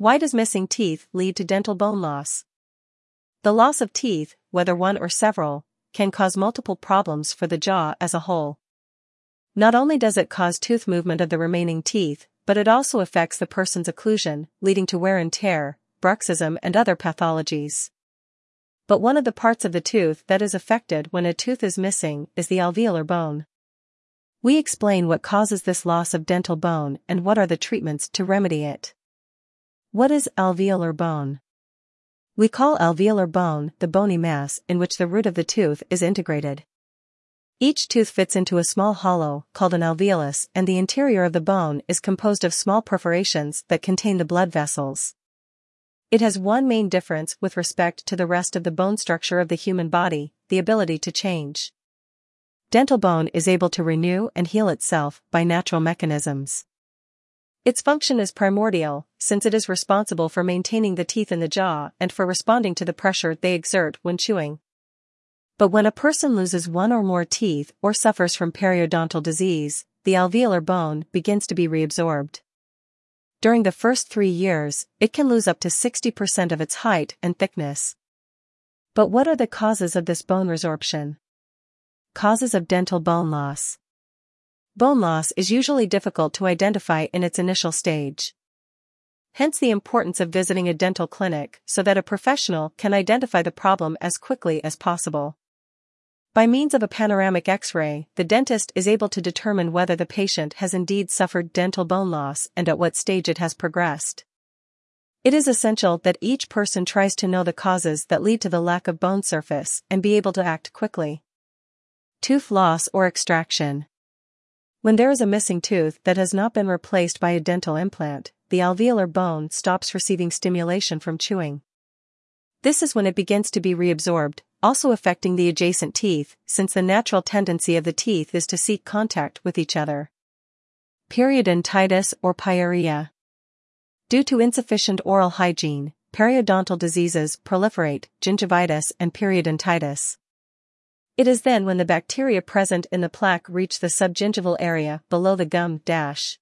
Why does missing teeth lead to dental bone loss? The loss of teeth, whether one or several, can cause multiple problems for the jaw as a whole. Not only does it cause tooth movement of the remaining teeth, but it also affects the person's occlusion, leading to wear and tear, bruxism and other pathologies. But one of the parts of the tooth that is affected when a tooth is missing is the alveolar bone. We explain what causes this loss of dental bone and what are the treatments to remedy it. What is alveolar bone? We call alveolar bone the bony mass in which the root of the tooth is integrated. Each tooth fits into a small hollow, called an alveolus, and the interior of the bone is composed of small perforations that contain the blood vessels. It has one main difference with respect to the rest of the bone structure of the human body, the ability to change. Dental bone is able to renew and heal itself by natural mechanisms. Its function is primordial, since it is responsible for maintaining the teeth in the jaw and for responding to the pressure they exert when chewing. But when a person loses one or more teeth or suffers from periodontal disease, the alveolar bone begins to be reabsorbed. During the first three years, it can lose up to 60% of its height and thickness. But what are the causes of this bone resorption? Causes of dental bone loss. Bone loss is usually difficult to identify in its initial stage. Hence the importance of visiting a dental clinic so that a professional can identify the problem as quickly as possible. By means of a panoramic x-ray, the dentist is able to determine whether the patient has indeed suffered dental bone loss and at what stage it has progressed. It is essential that each person tries to know the causes that lead to the lack of bone surface and be able to act quickly. Tooth loss or extraction. When there is a missing tooth that has not been replaced by a dental implant, the alveolar bone stops receiving stimulation from chewing. This is when it begins to be reabsorbed, also affecting the adjacent teeth, since the natural tendency of the teeth is to seek contact with each other. Periodontitis or pyorrhea. Due to insufficient oral hygiene, periodontal diseases proliferate, gingivitis and periodontitis. It is then when the bacteria present in the plaque reach the subgingival area below the gum dash.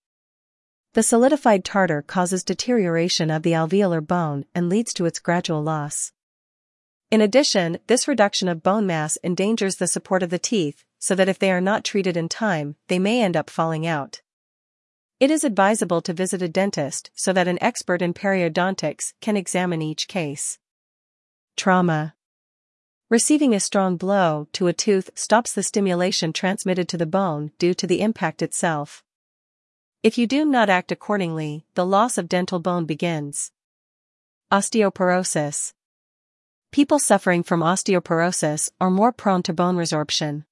The solidified tartar causes deterioration of the alveolar bone and leads to its gradual loss. In addition, this reduction of bone mass endangers the support of the teeth, so that if they are not treated in time, they may end up falling out. It is advisable to visit a dentist so that an expert in periodontics can examine each case. Trauma Receiving a strong blow to a tooth stops the stimulation transmitted to the bone due to the impact itself. If you do not act accordingly, the loss of dental bone begins. Osteoporosis. People suffering from osteoporosis are more prone to bone resorption.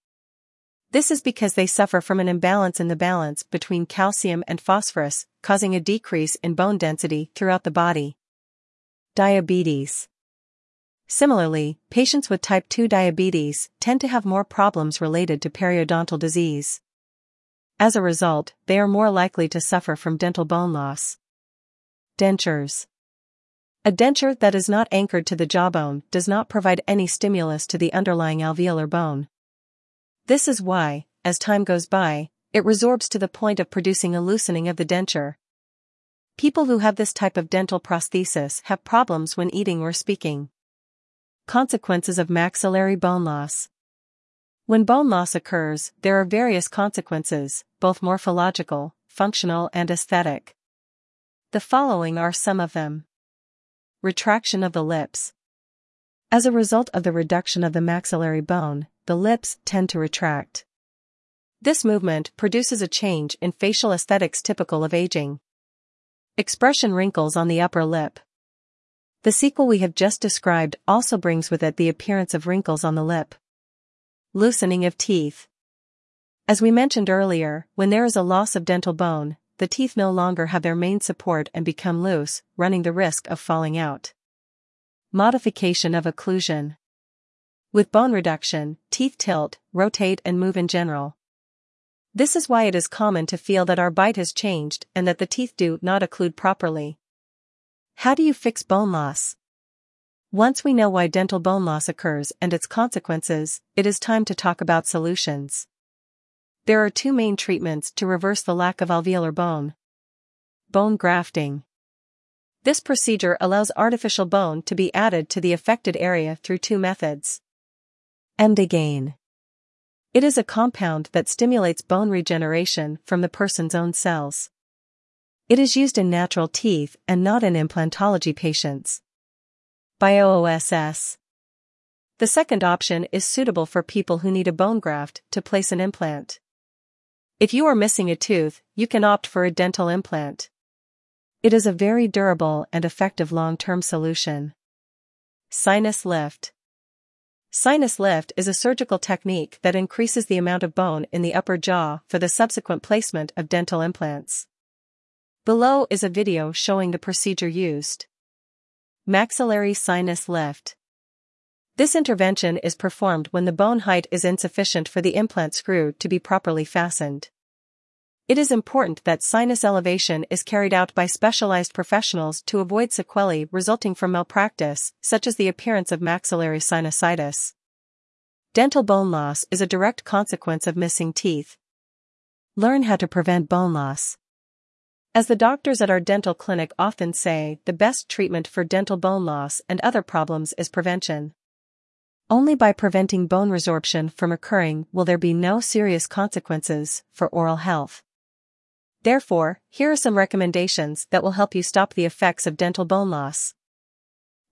This is because they suffer from an imbalance in the balance between calcium and phosphorus, causing a decrease in bone density throughout the body. Diabetes. Similarly, patients with type 2 diabetes tend to have more problems related to periodontal disease. As a result, they are more likely to suffer from dental bone loss. Dentures. A denture that is not anchored to the jawbone does not provide any stimulus to the underlying alveolar bone. This is why, as time goes by, it resorbs to the point of producing a loosening of the denture. People who have this type of dental prosthesis have problems when eating or speaking. Consequences of maxillary bone loss. When bone loss occurs, there are various consequences, both morphological, functional, and aesthetic. The following are some of them. Retraction of the lips. As a result of the reduction of the maxillary bone, the lips tend to retract. This movement produces a change in facial aesthetics typical of aging. Expression wrinkles on the upper lip. The sequel we have just described also brings with it the appearance of wrinkles on the lip. Loosening of teeth. As we mentioned earlier, when there is a loss of dental bone, the teeth no longer have their main support and become loose, running the risk of falling out. Modification of occlusion. With bone reduction, teeth tilt, rotate and move in general. This is why it is common to feel that our bite has changed and that the teeth do not occlude properly. How do you fix bone loss? Once we know why dental bone loss occurs and its consequences, it is time to talk about solutions. There are two main treatments to reverse the lack of alveolar bone. Bone grafting. This procedure allows artificial bone to be added to the affected area through two methods. Emdogain. It is a compound that stimulates bone regeneration from the person's own cells. It is used in natural teeth and not in implantology patients. Bio-Oss. The second option is suitable for people who need a bone graft to place an implant. If you are missing a tooth, you can opt for a dental implant. It is a very durable and effective long-term solution. Sinus lift. Sinus lift is a surgical technique that increases the amount of bone in the upper jaw for the subsequent placement of dental implants. Below is a video showing the procedure used. Maxillary sinus lift. This intervention is performed when the bone height is insufficient for the implant screw to be properly fastened. It is important that sinus elevation is carried out by specialized professionals to avoid sequelae resulting from malpractice, such as the appearance of maxillary sinusitis. Dental bone loss is a direct consequence of missing teeth. Learn how to prevent bone loss. As the doctors at our dental clinic often say, the best treatment for dental bone loss and other problems is prevention. Only by preventing bone resorption from occurring will there be no serious consequences for oral health. Therefore, here are some recommendations that will help you stop the effects of dental bone loss.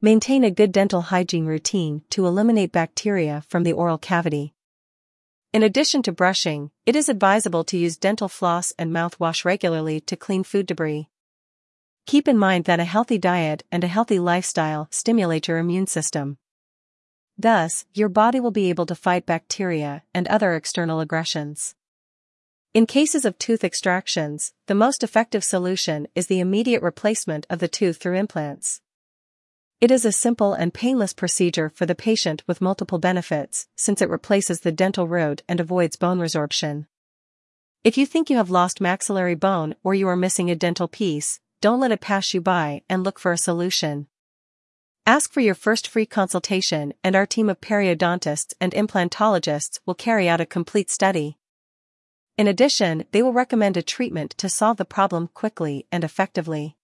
Maintain a good dental hygiene routine to eliminate bacteria from the oral cavity. In addition to brushing, it is advisable to use dental floss and mouthwash regularly to clean food debris. Keep in mind that a healthy diet and a healthy lifestyle stimulate your immune system. Thus, your body will be able to fight bacteria and other external aggressions. In cases of tooth extractions, the most effective solution is the immediate replacement of the tooth through implants. It is a simple and painless procedure for the patient with multiple benefits, since it replaces the dental root and avoids bone resorption. If you think you have lost maxillary bone or you are missing a dental piece, don't let it pass you by and look for a solution. Ask for your first free consultation and our team of periodontists and implantologists will carry out a complete study. In addition, they will recommend a treatment to solve the problem quickly and effectively.